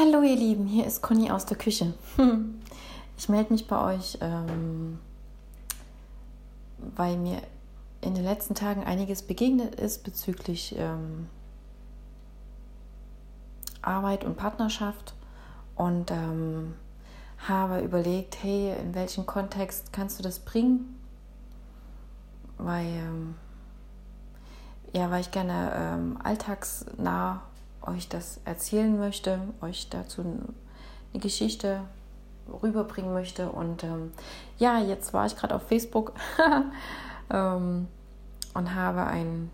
Hallo ihr Lieben, hier ist Conny aus der Küche. Ich melde mich bei euch, ähm, weil mir in den letzten Tagen einiges begegnet ist bezüglich ähm, Arbeit und Partnerschaft und ähm, habe überlegt, hey, in welchem Kontext kannst du das bringen? Weil, ähm, ja, weil ich gerne ähm, alltagsnah euch das erzählen möchte, euch dazu eine Geschichte rüberbringen möchte. Und ähm, ja, jetzt war ich gerade auf Facebook ähm, und habe ein,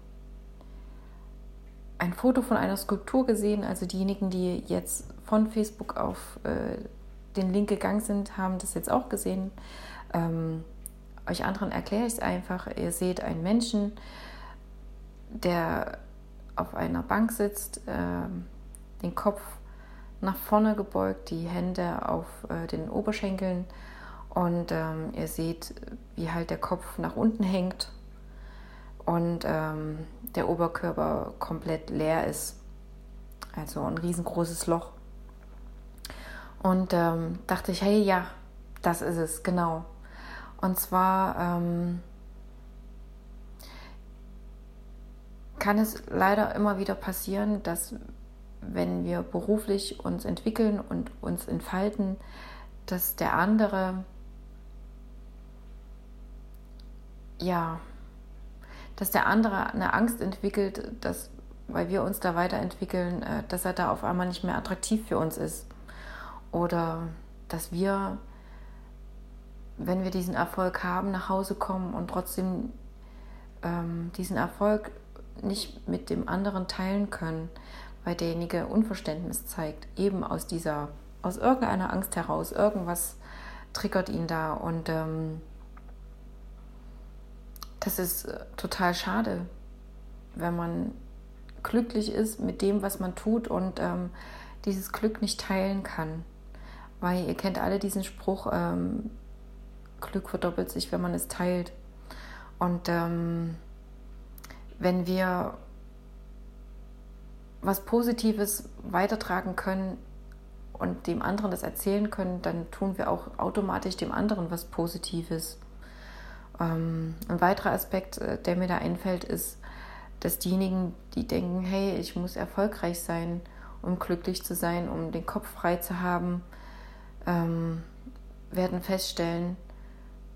ein Foto von einer Skulptur gesehen. Also diejenigen, die jetzt von Facebook auf äh, den Link gegangen sind, haben das jetzt auch gesehen. Ähm, euch anderen erkläre ich es einfach. Ihr seht einen Menschen, der auf einer Bank sitzt, äh, den Kopf nach vorne gebeugt, die Hände auf äh, den Oberschenkeln und ähm, ihr seht, wie halt der Kopf nach unten hängt und ähm, der Oberkörper komplett leer ist. Also ein riesengroßes Loch. Und ähm, dachte ich, hey, ja, das ist es, genau. Und zwar ähm, kann es leider immer wieder passieren, dass wenn wir beruflich uns entwickeln und uns entfalten, dass der andere ja, dass der andere eine Angst entwickelt, dass weil wir uns da weiterentwickeln, äh, dass er da auf einmal nicht mehr attraktiv für uns ist. Oder dass wir, wenn wir diesen Erfolg haben, nach Hause kommen und trotzdem ähm, diesen Erfolg nicht mit dem anderen teilen können, weil derjenige Unverständnis zeigt, eben aus dieser, aus irgendeiner Angst heraus, irgendwas triggert ihn da und ähm, das ist äh, total schade, wenn man glücklich ist mit dem, was man tut und ähm, dieses Glück nicht teilen kann. Weil ihr kennt alle diesen Spruch, ähm, Glück verdoppelt sich, wenn man es teilt. Und ähm, wenn wir was Positives weitertragen können und dem anderen das erzählen können, dann tun wir auch automatisch dem anderen was Positives. Ähm, ein weiterer Aspekt, äh, der mir da einfällt, ist, dass diejenigen, die denken, hey, ich muss erfolgreich sein, um glücklich zu sein, um den Kopf frei zu haben, ähm, werden feststellen,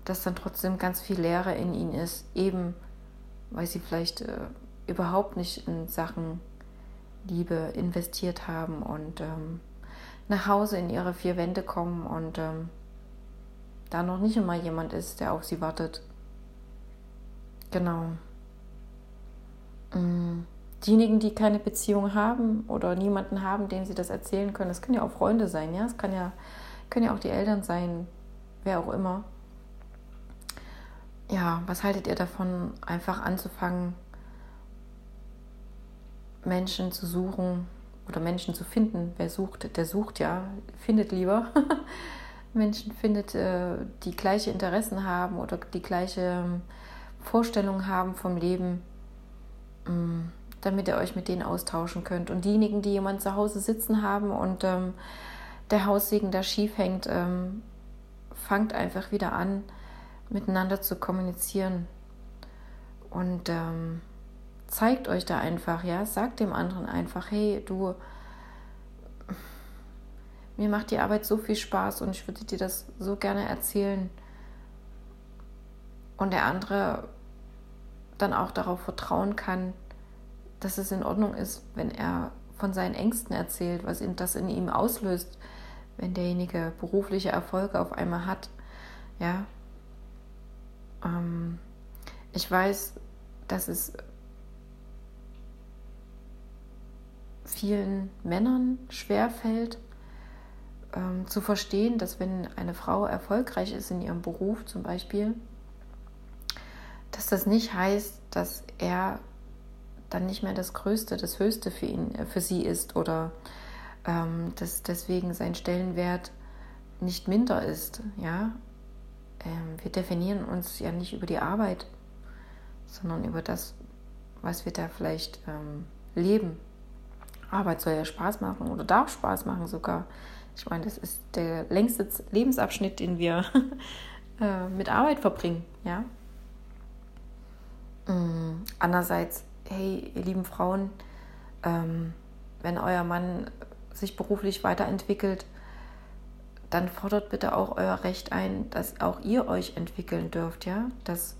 dass dann trotzdem ganz viel Leere in ihnen ist, eben weil sie vielleicht äh, überhaupt nicht in Sachen Liebe investiert haben und ähm, nach Hause in ihre vier Wände kommen und ähm, da noch nicht immer jemand ist, der auf sie wartet. Genau. Mm. Diejenigen, die keine Beziehung haben oder niemanden haben, dem sie das erzählen können, das können ja auch Freunde sein, ja, es kann ja, können ja auch die Eltern sein, wer auch immer ja, was haltet ihr davon, einfach anzufangen, Menschen zu suchen oder Menschen zu finden? Wer sucht, der sucht ja, findet lieber. Menschen findet, äh, die gleiche Interessen haben oder die gleiche ähm, Vorstellungen haben vom Leben, mm, damit ihr euch mit denen austauschen könnt. Und diejenigen, die jemand zu Hause sitzen haben und ähm, der Haussegen da schief hängt, ähm, fangt einfach wieder an, miteinander zu kommunizieren. Und ähm, zeigt euch da einfach, ja, sagt dem anderen einfach, hey, du, mir macht die Arbeit so viel Spaß und ich würde dir das so gerne erzählen. Und der andere dann auch darauf vertrauen kann, dass es in Ordnung ist, wenn er von seinen Ängsten erzählt, was ihn das in ihm auslöst, wenn derjenige berufliche Erfolge auf einmal hat. Ja, ähm, ich weiß, dass es vielen Männern schwerfällt, ähm, zu verstehen, dass wenn eine Frau erfolgreich ist in ihrem Beruf zum Beispiel, dass das nicht heißt, dass er dann nicht mehr das Größte, das Höchste für ihn, äh, für sie ist oder ähm, dass deswegen sein Stellenwert nicht minder ist, ja, ähm, wir definieren uns ja nicht über die Arbeit, sondern über das, was wir da vielleicht ähm, leben. Arbeit soll ja Spaß machen oder darf Spaß machen sogar. Ich meine, das ist der längste Lebensabschnitt, den wir äh, mit Arbeit verbringen, ja. Mm, andererseits, hey, ihr lieben Frauen, ähm, wenn euer Mann sich beruflich weiterentwickelt, dann fordert bitte auch euer Recht ein, dass auch ihr euch entwickeln dürft, ja, dass,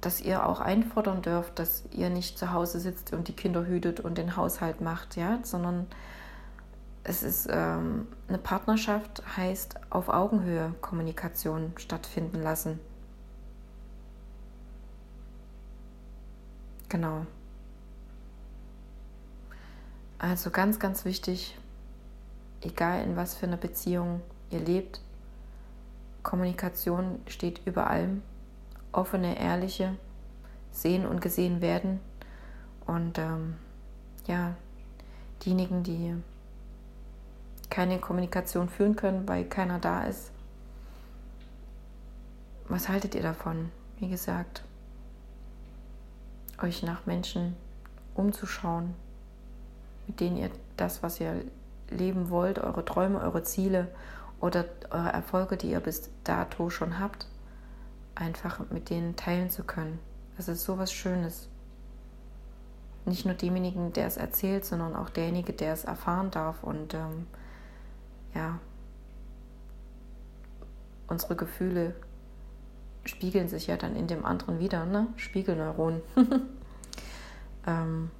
dass ihr auch einfordern dürft, dass ihr nicht zu Hause sitzt und die Kinder hütet und den Haushalt macht, ja, sondern es ist ähm, eine Partnerschaft heißt auf Augenhöhe Kommunikation stattfinden lassen. Genau. Also ganz, ganz wichtig, egal in was für einer Beziehung ihr lebt, Kommunikation steht über allem. Offene, ehrliche, sehen und gesehen werden. Und ähm, ja, diejenigen, die keine Kommunikation führen können, weil keiner da ist, was haltet ihr davon? Wie gesagt, euch nach Menschen umzuschauen, mit denen ihr das, was ihr leben wollt, eure Träume, eure Ziele oder eure Erfolge, die ihr bis dato schon habt, einfach mit denen teilen zu können. Das ist so was Schönes. Nicht nur demjenigen, der es erzählt, sondern auch derjenige, der es erfahren darf. Und ähm, ja, unsere Gefühle spiegeln sich ja dann in dem anderen wieder, ne? Spiegelneuronen. ähm,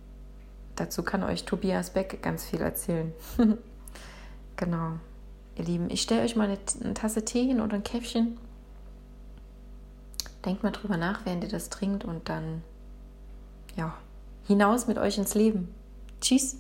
dazu kann euch Tobias Beck ganz viel erzählen. genau. Ihr Lieben, ich stelle euch mal eine, eine, Tasse Tee hin oder ein Käffchen. Denkt mal drüber nach, während ihr das trinkt und dann, ja, hinaus mit euch ins Leben. Tschüss.